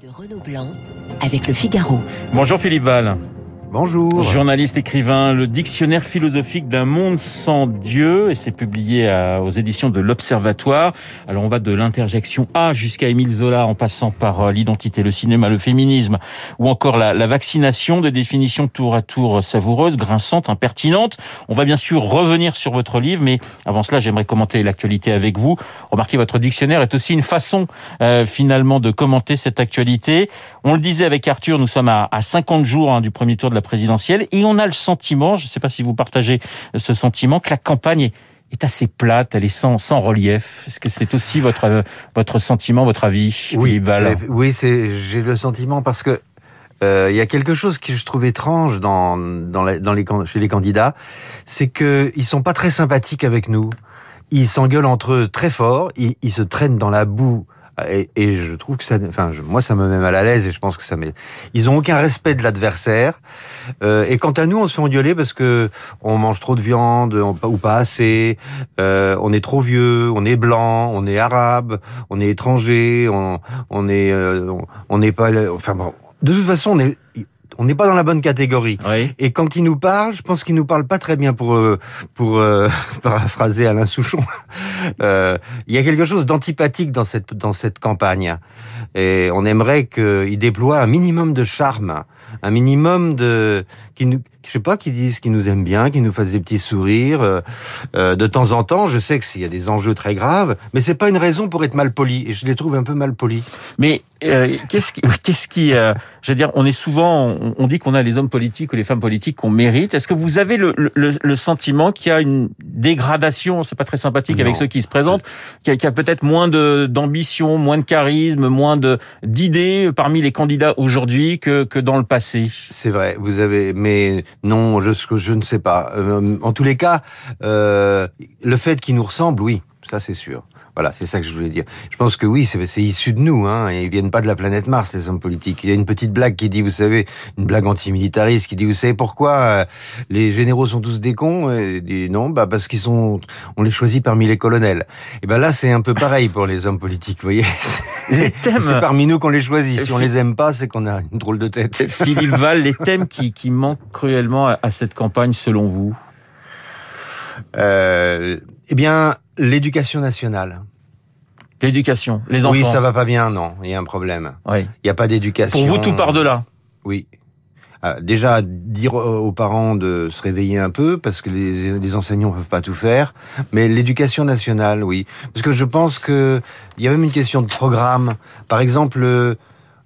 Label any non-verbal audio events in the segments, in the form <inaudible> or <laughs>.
de Renaud Blanc avec le Figaro. Bonjour Philippe Val. Bonjour. Journaliste, écrivain, le dictionnaire philosophique d'un monde sans Dieu, et c'est publié aux éditions de l'Observatoire. Alors on va de l'interjection A jusqu'à Émile Zola, en passant par euh, l'identité, le cinéma, le féminisme, ou encore la, vaccination, de définitions tour à tour savoureuses, grinçantes, impertinentes. On va bien sûr revenir sur votre livre, mais avant cela, j'aimerais commenter l'actualité avec vous. Remarquez, votre dictionnaire est aussi une façon euh, finalement de commenter cette actualité. On le disait avec Arthur, nous sommes à, à 50 jours hein, du premier tour de la présidentielle et on a le sentiment, je ne sais pas si vous partagez ce sentiment, que la campagne est, assez plate, elle est sans, sans relief. Est-ce que c'est aussi votre, euh, votre sentiment, votre avis, Oui, oui, c'est j'ai le sentiment parce que euh, il y a quelque chose que je trouve étrange dans dans, la- dans les chez les candidats, c'est que ils sont pas très sympathiques avec nous. Ils s'engueulent entre eux très fort, ils, ils se traînent dans la boue. Et, et je trouve que ça, enfin, je- moi, ça me met mal à l'aise et je pense que ça met. Ils ont aucun respect de l'adversaire. Euh, et quant à nous, on se fait engueuler parce que on mange trop de viande ou pas assez. Euh, on est trop vieux, on est blanc, on est arabe, on est étranger, on, on est, euh, on n'est pas. Enfin bon, de toute façon, on est, on n'est pas dans la bonne catégorie. Oui. Et quand il nous parle, je pense qu'il nous parle pas très bien pour euh, pour euh, <laughs> paraphraser Alain Souchon. <laughs> Euh, il y a quelque chose d'antipathique dans cette dans cette campagne. Et on aimerait qu'il déploie un minimum de charme, un minimum de qui nous je sais pas qui disent qu'ils nous aiment bien, qui nous fassent des petits sourires euh, euh, de temps en temps. Je sais que s'il y a des enjeux très graves, mais c'est pas une raison pour être mal poli. Et je les trouve un peu mal polis. Mais euh, qu'est-ce qui, <laughs> qu'est-ce qui, euh, je veux dire, on est souvent, on, on dit qu'on a les hommes politiques ou les femmes politiques qu'on mérite. Est-ce que vous avez le, le, le sentiment qu'il y a une dégradation, c'est pas très sympathique Non. avec ceux qui se présentent, qu'il y a, a peut-être moins de d'ambition, moins de charisme, moins d'idées parmi les candidats aujourd'hui que que dans le passé. C'est vrai, vous avez, mais non, je, je ne sais pas. Euh, en tous les cas, euh, le fait qu'ils nous ressemblent, oui, ça c'est sûr. Voilà, c'est ça que je voulais dire. Je pense que oui, c'est issu de nous. Hein, et ils viennent pas de la planète Mars, les hommes politiques. Il y a une petite blague qui dit, vous savez, une blague antimilitariste qui dit, vous savez pourquoi euh, les généraux sont tous des cons Et dit, non, bah parce qu'ils sont, on les choisit parmi les colonels. Et ben là, c'est un peu pareil pour les hommes politiques, vous voyez. <laughs> Les thèmes. C'est parmi nous qu'on les choisit. Si on les aime pas, c'est qu'on a une drôle de tête. <laughs> Philippe Val, les thèmes qui, qui manquent cruellement à, à cette campagne selon vous? Euh, eh bien, l'éducation nationale. L'éducation, les enfants. Oui, ça va pas bien, non. Il y a un problème. Oui. Il n'y a pas d'éducation. Pour vous, tout par delà. Oui. Ah, déjà, dire aux parents de se réveiller un peu, parce que les, les enseignants peuvent pas tout faire. Mais l'éducation nationale, oui. Parce que je pense que il y a même une question de programme. Par exemple, euh,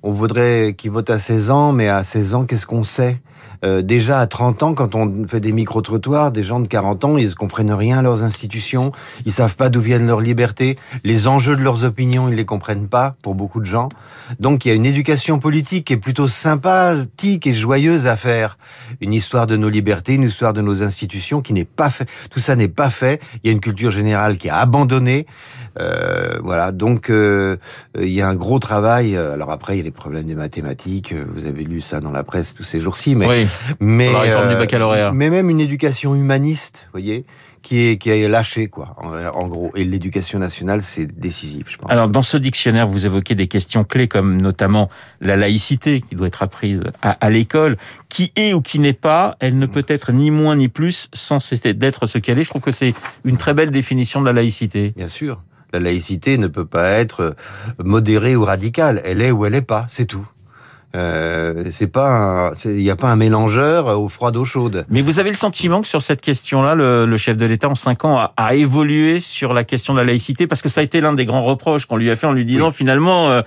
on voudrait qu'ils votent à 16 ans, mais à 16 ans, qu'est-ce qu'on sait? Euh, déjà à 30 ans, quand on fait des micro-trottoirs, des gens de 40 ans, ils comprennent rien à leurs institutions, ils savent pas d'où viennent leurs libertés, les enjeux de leurs opinions, ils les comprennent pas pour beaucoup de gens. Donc il y a une éducation politique qui est plutôt sympathique et joyeuse à faire. Une histoire de nos libertés, une histoire de nos institutions qui n'est pas fait. Tout ça n'est pas fait. Il y a une culture générale qui est abandonnée. Euh, voilà, donc euh, il y a un gros travail. Alors après, il y a les problèmes des mathématiques. Vous avez lu ça dans la presse tous ces jours-ci, mais Oui. mais Sur la réforme du euh, baccalauréat. mais même une éducation humaniste, voyez, qui est qui est lâchée quoi, en, en gros. Et l'éducation nationale, c'est décisif, je pense. Alors, dans ce dictionnaire, vous évoquez des questions clés comme notamment la laïcité qui doit être apprise à, à l'école. Qui est ou qui n'est pas, elle ne peut être ni moins ni plus sans cesser d'être ce qu'elle est. Je trouve que c'est une très belle définition de la laïcité. Bien sûr, la laïcité ne peut pas être modérée ou radicale. Elle est ou elle est pas, c'est tout. Euh, c'est pas, il n'y a pas un mélangeur au froid d'eau chaude. Mais vous avez le sentiment que sur cette question-là, le, le chef de l'État, en cinq ans, a, a évolué sur la question de la laïcité? Parce que ça a été l'un des grands reproches qu'on lui a fait en lui disant, finalement, euh,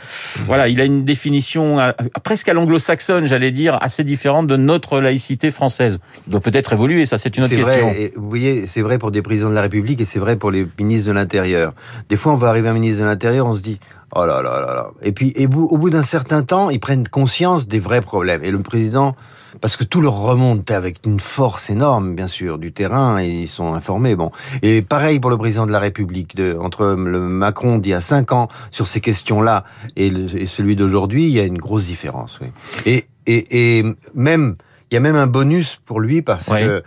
voilà, il a une définition euh, presque à l'anglo-saxonne, j'allais dire, assez différente de notre laïcité française. Doit peut-être évoluer, ça c'est une autre question. vrai, et vous voyez, c'est vrai pour des présidents de la République et c'est vrai pour les ministres de l'Intérieur. Des fois, on va arriver à un ministre de l'Intérieur, on se dit, oh là là là là. Et puis, et au bout d'un certain temps, ils prennent conscience des vrais problèmes. Et le président, parce que tout leur remonte avec une force énorme, bien sûr, du terrain, et ils sont informés. Bon, et pareil pour le président de la République, de, entre le Macron d'il y a cinq ans sur ces questions-là et, celui d'aujourd'hui, il y a une grosse différence. Oui. Et, et, et même, il y a même un bonus pour lui parce que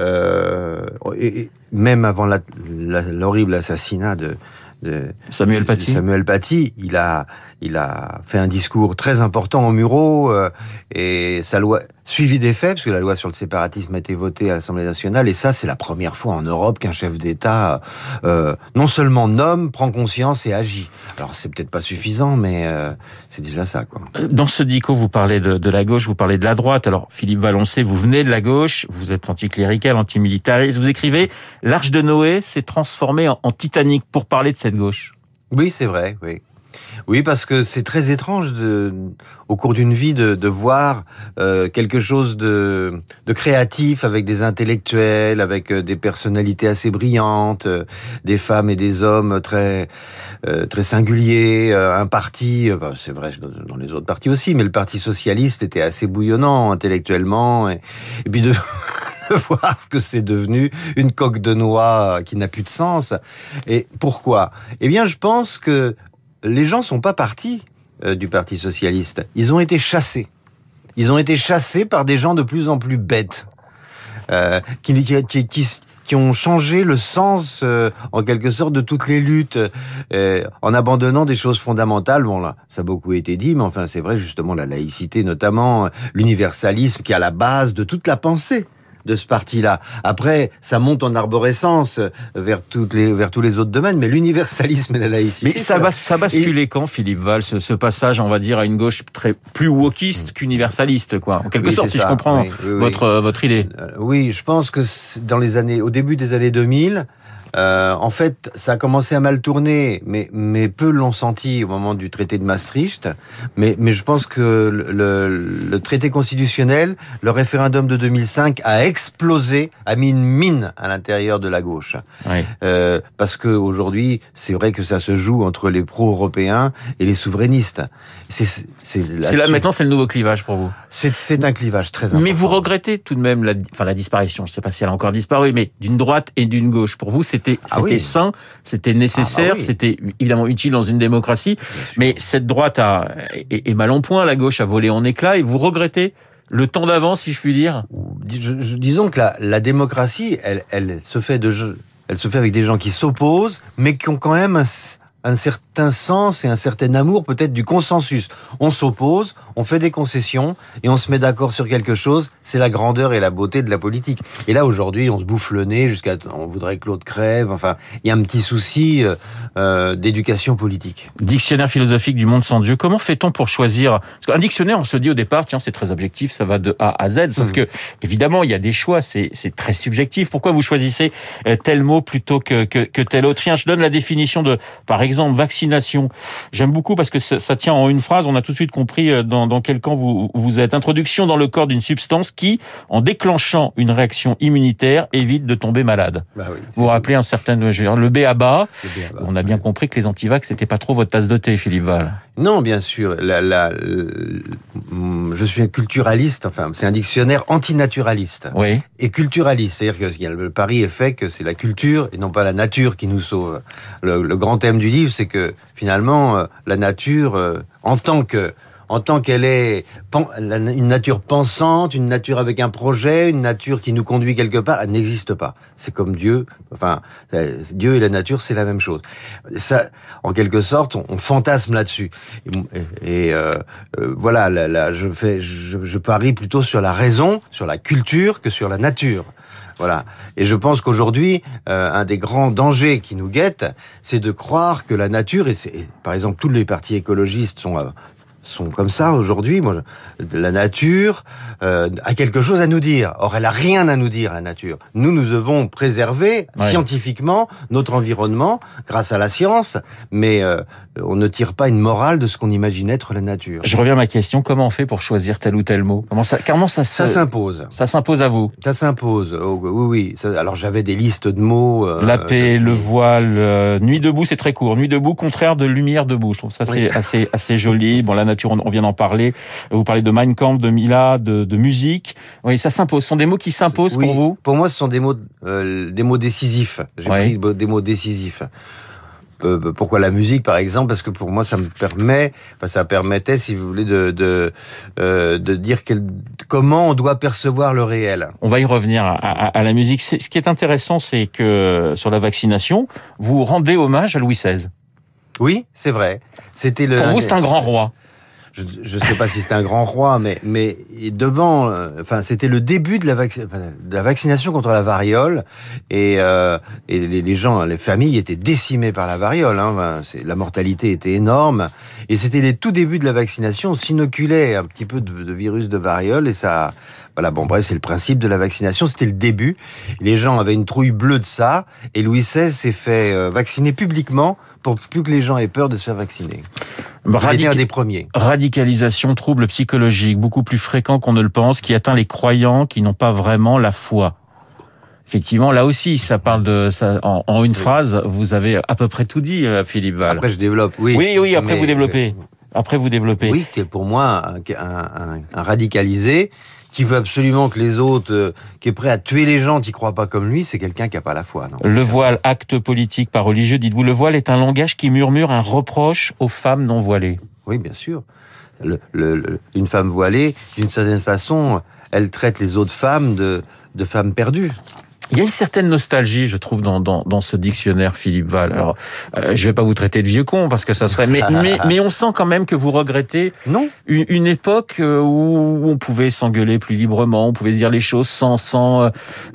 euh, et, et même avant l'horrible assassinat de, de Samuel Paty. Samuel Paty, il a, il a fait un discours très important au Muro euh, et sa loi suivi des faits, parce que la loi sur le séparatisme a été votée à l'Assemblée nationale, et ça, c'est la première fois en Europe qu'un chef d'État euh, non seulement nomme, prend conscience et agit. Alors, c'est peut-être pas suffisant, mais euh, c'est déjà ça. Quoi. Dans ce dico, vous parlez de, de, la gauche, vous parlez de la droite. Alors, Philippe Valoncé, vous venez de la gauche, vous êtes anticlérical, antimilitariste. Vous écrivez « L'Arche de Noé s'est transformée en, en Titanic » pour parler de cette Oui, c'est vrai, oui. Oui, parce que c'est très étrange au cours d'une vie de, voir euh, quelque chose de, créatif avec des intellectuels, avec euh, des personnalités assez brillantes, euh, des femmes et des hommes très très singuliers, un parti, bah, c'est vrai dans les autres partis aussi, mais le Parti socialiste était assez bouillonnant intellectuellement, et puis de <laughs> <laughs> voir ce que c'est devenu, une coque de noix qui n'a plus de sens. Et pourquoi? Eh bien, je pense que les gens sont pas partis euh, du Parti socialiste. Ils ont été chassés. Ils ont été chassés par des gens de plus en plus bêtes, euh, qui, qui, qui, qui, ont changé le sens, euh, en quelque sorte, de toutes les luttes, euh, en abandonnant des choses fondamentales. Bon, là, ça a beaucoup été dit, mais enfin, c'est vrai, justement, la laïcité, notamment l'universalisme, qui est à la base de toute la pensée de ce parti-là. Après, ça monte en arborescence vers toutes les vers tous les autres domaines, mais l'universalisme et la laïcité. Mais ça va ça basculé et... quand Philippe Val ce, ce, passage, on va dire, à une gauche très plus wokiste qu'universaliste, quoi. En quelque oui, sorte, si ça. je comprends oui, oui, votre votre idée. Euh, oui, je pense que dans les années, au début des années 2000. Euh, en fait, ça a commencé à mal tourner, mais, mais peu l'ont senti au moment du traité de Maastricht. Mais, mais je pense que le, traité constitutionnel, le référendum de 2005 a explosé, a mis une mine à l'intérieur de la gauche. Oui. Euh, parce que aujourd'hui, c'est vrai que ça se joue entre les pro-européens et les souverainistes. C'est là maintenant, c'est le nouveau clivage pour vous. C'est un clivage très important. Mais vous regrettez tout de même la, enfin, la disparition. Je ne sais pas si elle a encore disparu, mais d'une droite et d'une gauche. Pour vous, c'est c'était ah oui. sain, c'était nécessaire, ah bah oui. c'était évidemment utile dans une démocratie. Mais cette droite a, est, est, mal en point, la gauche a volé en éclats, et vous regrettez le temps d'avance, si je puis dire? Disons que la, la démocratie, elle, elle se fait de, elle se fait avec des gens qui s'opposent, mais qui ont quand même un, un certain sens et un certain amour peut-être du consensus. On s'oppose, on fait des concessions et on se met d'accord sur quelque chose. C'est la grandeur et la beauté de la politique. Et là aujourd'hui, on se bouffe le nez jusqu'à, on voudrait que l'autre crève. Enfin, il y a un petit souci euh, d'éducation politique. Dictionnaire philosophique du monde sans Dieu. Comment fait-on pour choisir? Parce qu'un dictionnaire, on se dit au départ, tiens, c'est très objectif, ça va de A à Z. Sauf mmh. que évidemment, il y a des choix, c'est très subjectif. Pourquoi vous choisissez euh, tel mot plutôt que, que, que tel autre? Tiens, je donne la définition de, par exemple exemple, vaccination. J'aime beaucoup parce que ça, ça, tient en une phrase. On a tout de suite compris euh, dans, dans quel camp vous, vous êtes. Introduction dans le corps d'une substance qui, en déclenchant une réaction immunitaire, évite de tomber malade. Bah oui, vous vous rappelez un certain, je veux dire, le BABA. On a bien ouais. compris que les antivax c'était pas trop votre tasse de thé, Philippe Val. Non, bien sûr. La, la, la, je suis un culturaliste. Enfin, c'est un dictionnaire antinaturaliste. Oui. Et culturaliste, c'est-à-dire que le pari est fait que c'est la culture et non pas la nature qui nous sauve. Le, le grand thème du livre, c'est que finalement, euh, la nature, euh, en tant que en tant qu'elle est une nature pensante, une nature avec un projet, une nature qui nous conduit quelque part, elle n'existe pas. C'est comme Dieu. Enfin, Dieu et la nature, c'est la même chose. Ça, en quelque sorte, on, fantasme là-dessus. Et, euh, euh, voilà, là, là, je fais, je, parie plutôt sur la raison, sur la culture, que sur la nature. Voilà. Et je pense qu'aujourd'hui, euh, un des grands dangers qui nous guette, c'est de croire que la nature, et, par exemple, tous les partis écologistes sont, euh, sont comme ça aujourd'hui. Moi, la nature euh, a quelque chose à nous dire. Or, elle a rien à nous dire, la nature. Nous, nous devons préserver ouais. scientifiquement notre environnement grâce à la science, mais euh, on ne tire pas une morale de ce qu'on imagine être la nature. Je reviens à ma question. Comment on fait pour choisir tel ou tel mot? Comment ça Comment ça Ça s'impose. Ça s'impose à vous? Ça s'impose. Oh, oui, oui. Ça, alors, j'avais des listes de mots. Euh, la paix, le voile, euh, nuit debout, c'est très court. Nuit debout, contraire de lumière debout. Je trouve ça oui. assez assez joli. Bon, la nature, on vient d'en parler. Vous parlez de Mein Kampf, de Mila, de, de musique. Oui, ça s'impose. Ce sont des mots qui s'imposent oui, pour vous Pour moi, ce sont des mots, euh, des mots décisifs. J'ai pris des mots décisifs. Euh, pourquoi la musique, par exemple? Parce que pour moi, ça me permet, enfin, ça permettait, si vous voulez, de de, euh, de dire quel, comment on doit percevoir le réel. On va y revenir à, à, à la musique. Ce qui est intéressant, c'est que sur la vaccination, vous rendez hommage à Louis XVI. Oui, c'est vrai. C'était le. Pour vous, c'est un grand roi je ne sais pas si c'était un grand roi, mais, mais devant, euh, enfin, c'était le début de la, de la, vaccination contre la variole, et, euh, et les, gens, les familles étaient décimées par la variole. Hein, la mortalité était énorme, et c'était les tout débuts de la vaccination. On s'inoculait un petit peu de, de, virus de variole, et ça, voilà, bon, bref, c'est le principe de la vaccination. C'était le début. Les gens avaient une trouille bleue de ça, et Louis XVI s'est fait euh, vacciner publiquement pour plus que les gens aient peur de se faire vacciner. Radic... des premiers. Radicalisation, trouble psychologique, beaucoup plus fréquent qu'on ne le pense, qui atteint les croyants qui n'ont pas vraiment la foi. Effectivement, là aussi, ça parle de ça en, une phrase. Vous avez à peu près tout dit, euh, Philippe Val. Après, je développe. Oui. Oui, oui. Après, vous développez. Après, vous développez. Oui, qui est pour moi un, un, un radicalisé qui veut absolument que les autres, euh, qui est prêt à tuer les gens qui croient pas comme lui, c'est quelqu'un qui a pas la foi. Non le voile, acte politique, pas religieux, dites-vous, le voile est un langage qui murmure un reproche aux femmes non voilées. Oui, bien sûr. Le, une femme voilée, d'une certaine façon, elle traite les autres femmes de, de femmes perdues. Il y a une certaine nostalgie, je trouve, dans, dans, dans ce dictionnaire, Philippe Val. Alors, euh, je vais pas vous traiter de vieux con parce que ça serait, mais, <laughs> mais, mais on sent quand même que vous regrettez non. Une, une époque euh, où on pouvait s'engueuler plus librement, on pouvait se dire les choses sans sans euh,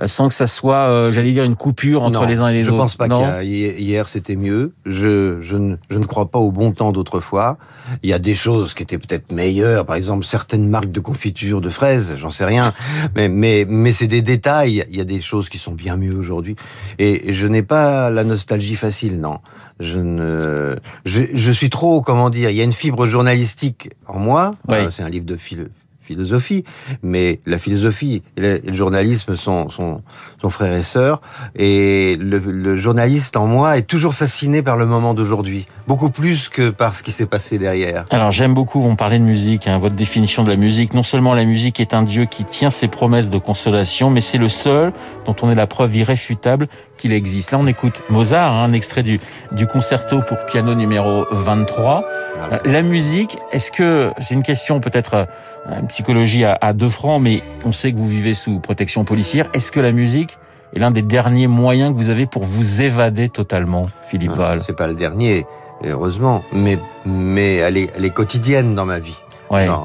sans que ça soit, euh, j'allais dire, une coupure entre les uns et les autres. Je pense pas qu'hier c'était mieux. Je, je ne, je ne crois pas au bon temps d'autrefois. Il y a des choses qui étaient peut-être meilleures, par exemple certaines marques de confiture de fraises, j'en sais rien, mais mais mais c'est des détails. Il y a des choses qui sont bien mieux aujourd'hui. Et je n'ai pas la nostalgie facile, non. Je ne, je, je, suis trop, comment dire, il y a une fibre journalistique en moi. Euh, c'est un livre de philo philosophie, mais la philosophie et le, journalisme sont, sont, frères et sœurs, et le, journaliste en moi est toujours fasciné par le moment d'aujourd'hui, beaucoup plus que par ce qui s'est passé derrière. Alors j'aime beaucoup, vous me parlez de musique, hein, votre définition de la musique. Non seulement la musique est un Dieu qui tient ses promesses de consolation, mais c'est le seul dont on est la preuve irréfutable qu'il existe. Là, on écoute Mozart, hein, un extrait du, du concerto pour piano numéro 23. Euh, la musique, est-ce que, c'est une question peut-être euh, psychologie à, à, deux francs, mais on sait que vous vivez sous protection policière. Est-ce que la musique est l'un des derniers moyens que vous avez pour vous évader totalement, Philippe ah, Val? C'est pas le dernier, heureusement, mais, mais elle, est, elle est quotidienne dans ma vie.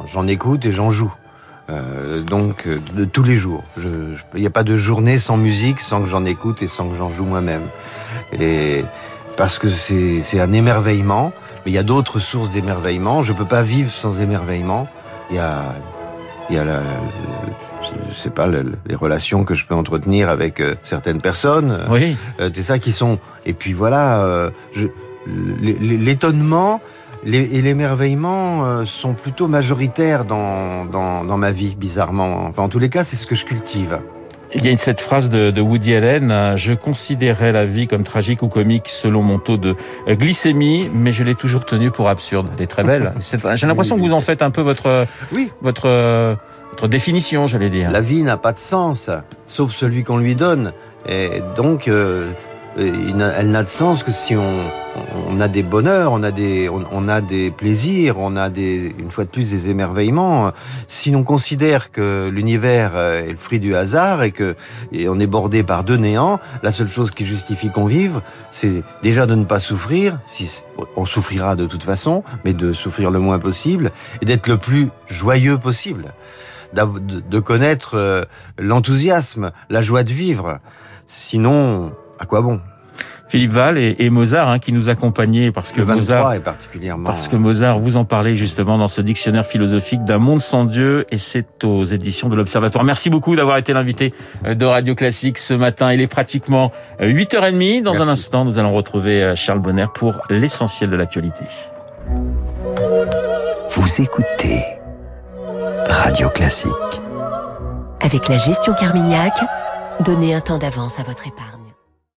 J'en écoute et j'en joue. Euh, donc euh, de, tous les jours. Il n'y a pas de journée sans musique, sans que j'en écoute et sans que j'en joue moi-même. Et parce que c'est un émerveillement, mais il y a d'autres sources d'émerveillement. Je peux pas vivre sans émerveillement. Il y a, il y a la, je sais pas les relations que je peux entretenir avec euh, certaines personnes. Oui. Euh, c'est ça qui sont. Et puis voilà, euh, l'étonnement et l'émerveillement euh, sont plutôt majoritaires dans, dans, dans ma vie, bizarrement. Enfin, en tous les cas, c'est ce que je cultive. Il y a cette phrase de, de, Woody Allen, euh, je considérais la vie comme tragique ou comique selon mon taux de euh, glycémie, mais je l'ai toujours tenue pour absurde. Elle est très belle. <laughs> J'ai l'impression que vous en faites un peu votre, oui. votre, votre définition, j'allais dire. La vie n'a pas de sens, sauf celui qu'on lui donne. Et donc, elle n'a de sens que si on, on a des bonheurs, on a des, on, a des plaisirs, on a des, une fois de plus des émerveillements. Si l'on considère que l'univers est le fruit du hasard et que et on est bordé par deux néants, la seule chose qui justifie qu'on vive, c'est déjà de ne pas souffrir. Si on souffrira de toute façon, mais de souffrir le moins possible et d'être le plus joyeux possible, de connaître euh, l'enthousiasme, la joie de vivre. Sinon, à quoi bon? Philippe Val et, Mozart hein, qui nous accompagnaient parce que Mozart est particulièrement parce que Mozart vous en parlez justement dans ce dictionnaire philosophique d'un monde sans Dieu et c'est aux éditions de l'Observatoire. Merci beaucoup d'avoir été l'invité euh, de Radio Classique ce matin. Il est pratiquement 8h30. Euh, dans un instant, nous allons retrouver euh, Charles Bonner pour l'essentiel de l'actualité. Vous écoutez Radio Classique. Avec la gestion Carmignac, donnez un temps d'avance à votre épargne.